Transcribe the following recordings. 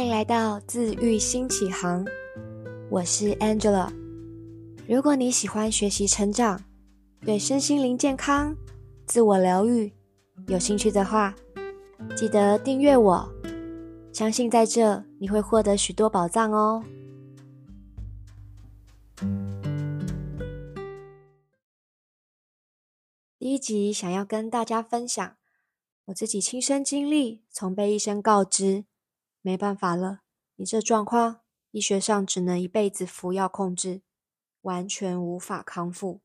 欢迎来到自愈新启航，我是 Angela。如果你喜欢学习成长，对身心灵健康、自我疗愈有兴趣的话，记得订阅我，相信在这你会获得许多宝藏哦。第一集想要跟大家分享我自己亲身经历，从被医生告知。没办法了，你这状况，医学上只能一辈子服药控制，完全无法康复。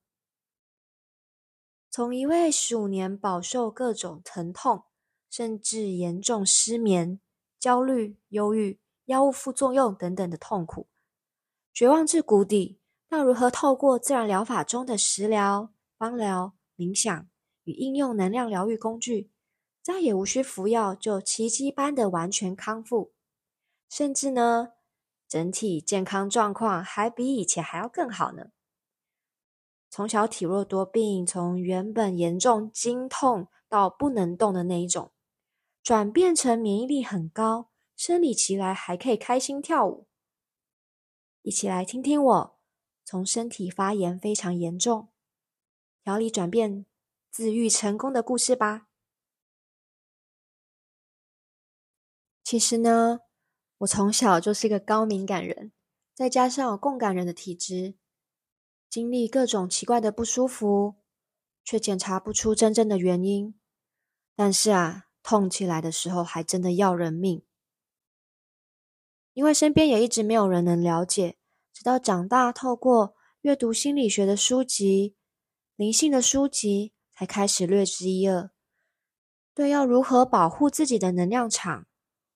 从一位十五年饱受各种疼痛，甚至严重失眠、焦虑、忧郁、药物副作用等等的痛苦，绝望至谷底，到如何透过自然疗法中的食疗、芳疗、冥想与应用能量疗愈工具。再也无需服药，就奇迹般的完全康复，甚至呢，整体健康状况还比以前还要更好呢。从小体弱多病，从原本严重经痛到不能动的那一种，转变成免疫力很高，生理期来还可以开心跳舞。一起来听听我从身体发炎非常严重，调理转变自愈成功的故事吧。其实呢，我从小就是一个高敏感人，再加上有共感人的体质，经历各种奇怪的不舒服，却检查不出真正的原因。但是啊，痛起来的时候还真的要人命。因为身边也一直没有人能了解，直到长大，透过阅读心理学的书籍、灵性的书籍，才开始略知一二，对要如何保护自己的能量场。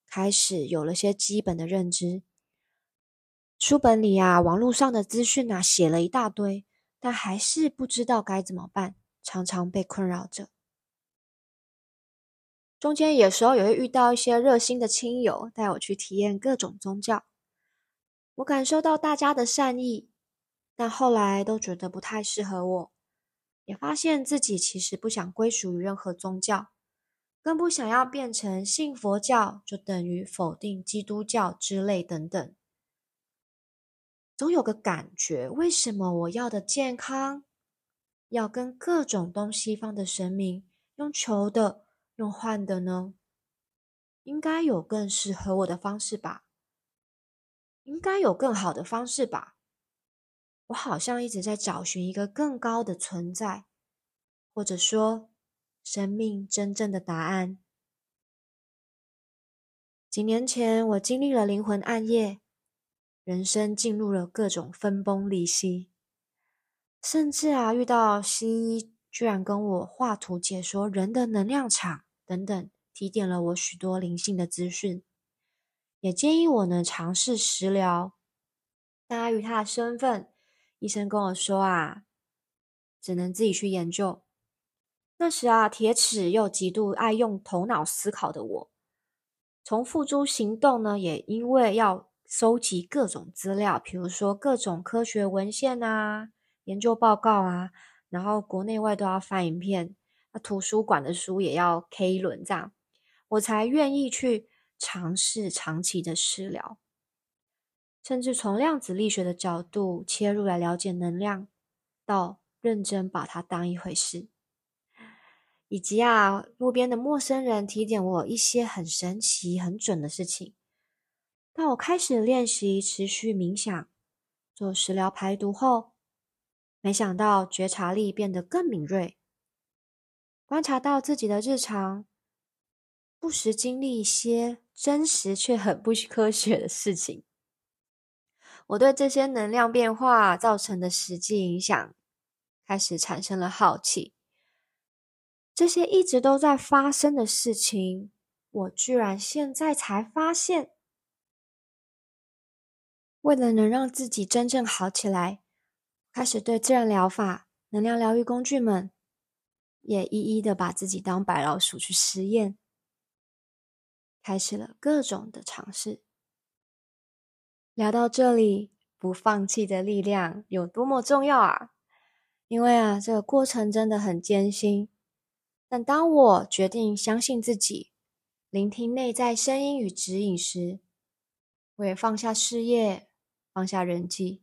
开始有了些基本的认知，书本里啊、网络上的资讯啊，写了一大堆，但还是不知道该怎么办，常常被困扰着。中间有时候也会遇到一些热心的亲友，带我去体验各种宗教，我感受到大家的善意，但后来都觉得不太适合我，也发现自己其实不想归属于任何宗教。更不想要变成信佛教就等于否定基督教之类等等，总有个感觉，为什么我要的健康要跟各种东西方的神明用求的、用换的呢？应该有更适合我的方式吧？应该有更好的方式吧？我好像一直在找寻一个更高的存在，或者说。生命真正的答案。几年前，我经历了灵魂暗夜，人生进入了各种分崩离析，甚至啊，遇到西医居然跟我画图解说人的能量场等等，提点了我许多灵性的资讯，也建议我能尝试食疗。但碍于他的身份，医生跟我说啊，只能自己去研究。那时啊，铁齿又极度爱用头脑思考的我，从付诸行动呢，也因为要收集各种资料，比如说各种科学文献啊、研究报告啊，然后国内外都要翻一遍，那图书馆的书也要 K 一轮，这样我才愿意去尝试长期的食疗，甚至从量子力学的角度切入来了解能量，到认真把它当一回事。以及啊，路边的陌生人提点我一些很神奇、很准的事情。当我开始练习持续冥想、做食疗排毒后，没想到觉察力变得更敏锐，观察到自己的日常，不时经历一些真实却很不科学的事情。我对这些能量变化造成的实际影响，开始产生了好奇。这些一直都在发生的事情，我居然现在才发现。为了能让自己真正好起来，开始对自然疗法、能量疗愈工具们，也一一的把自己当白老鼠去实验，开始了各种的尝试。聊到这里，不放弃的力量有多么重要啊！因为啊，这个过程真的很艰辛。但当我决定相信自己，聆听内在声音与指引时，我也放下事业，放下人际，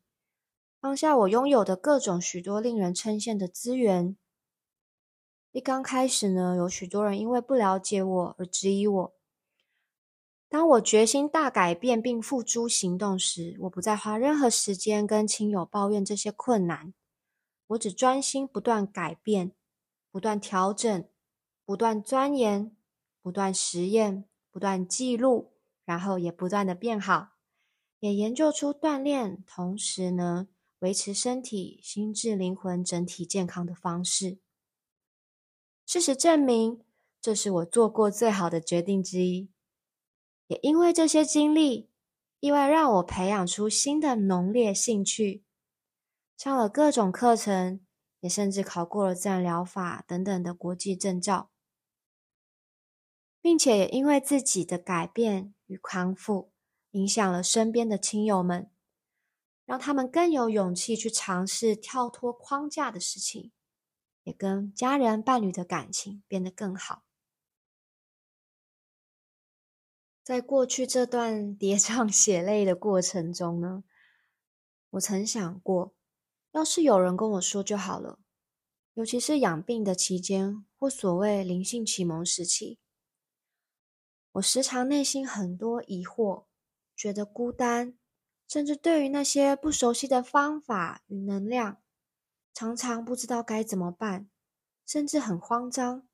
放下我拥有的各种许多令人称羡的资源。一刚开始呢，有许多人因为不了解我而质疑我。当我决心大改变并付诸行动时，我不再花任何时间跟亲友抱怨这些困难，我只专心不断改变、不断调整、不断钻研、不断实验、不断记录。然后也不断的变好，也研究出锻炼，同时呢，维持身体、心智、灵魂整体健康的方式。事实证明，这是我做过最好的决定之一。也因为这些经历，意外让我培养出新的浓烈兴趣，上了各种课程，也甚至考过了自然疗法等等的国际证照。并且也因为自己的改变与康复，影响了身边的亲友们，让他们更有勇气去尝试跳脱框架的事情，也跟家人伴侣的感情变得更好。在过去这段跌宕血泪的过程中呢，我曾想过，要是有人跟我说就好了，尤其是养病的期间或所谓灵性启蒙时期。我时常内心很多疑惑，觉得孤单，甚至对于那些不熟悉的方法与能量，常常不知道该怎么办，甚至很慌张，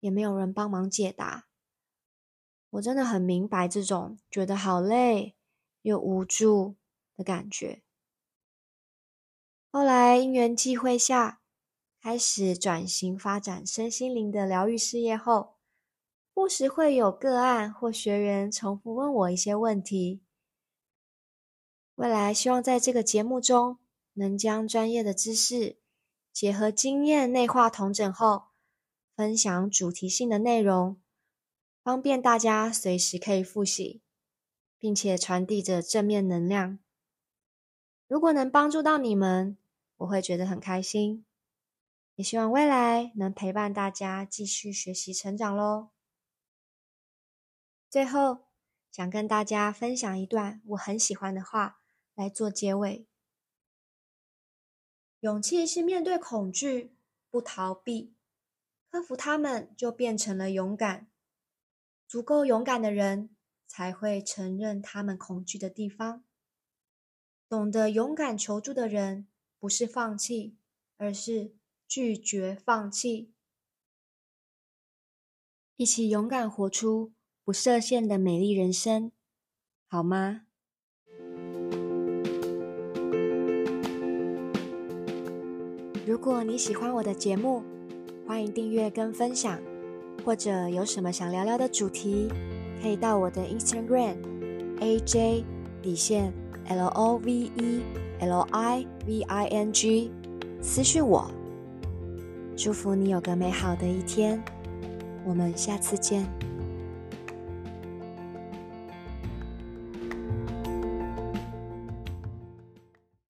也没有人帮忙解答。我真的很明白这种觉得好累又无助的感觉。后来因缘际会下，开始转型发展身心灵的疗愈事业后。不时会有个案或学员重复问我一些问题。未来希望在这个节目中，能将专业的知识结合经验内化统整后，分享主题性的内容，方便大家随时可以复习，并且传递着正面能量。如果能帮助到你们，我会觉得很开心。也希望未来能陪伴大家继续学习成长喽。最后，想跟大家分享一段我很喜欢的话来做结尾。勇气是面对恐惧，不逃避，克服它们就变成了勇敢。足够勇敢的人才会承认他们恐惧的地方。懂得勇敢求助的人，不是放弃，而是拒绝放弃。一起勇敢活出。不设限的美丽人生，好吗？如果你喜欢我的节目，欢迎订阅跟分享，或者有什么想聊聊的主题，可以到我的 Instagram AJ 底线 L O V E L I V I N G 私讯我。祝福你有个美好的一天，我们下次见。